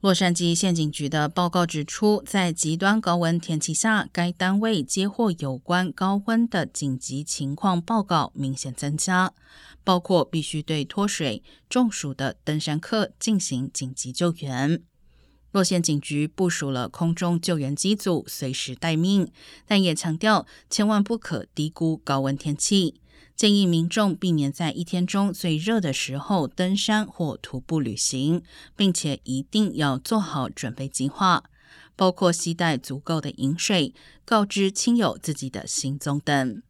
洛杉矶县警局的报告指出，在极端高温天气下，该单位接获有关高温的紧急情况报告明显增加，包括必须对脱水、中暑的登山客进行紧急救援。洛县警局部署了空中救援机组，随时待命，但也强调千万不可低估高温天气。建议民众避免在一天中最热的时候登山或徒步旅行，并且一定要做好准备计划，包括携带足够的饮水、告知亲友自己的行踪等。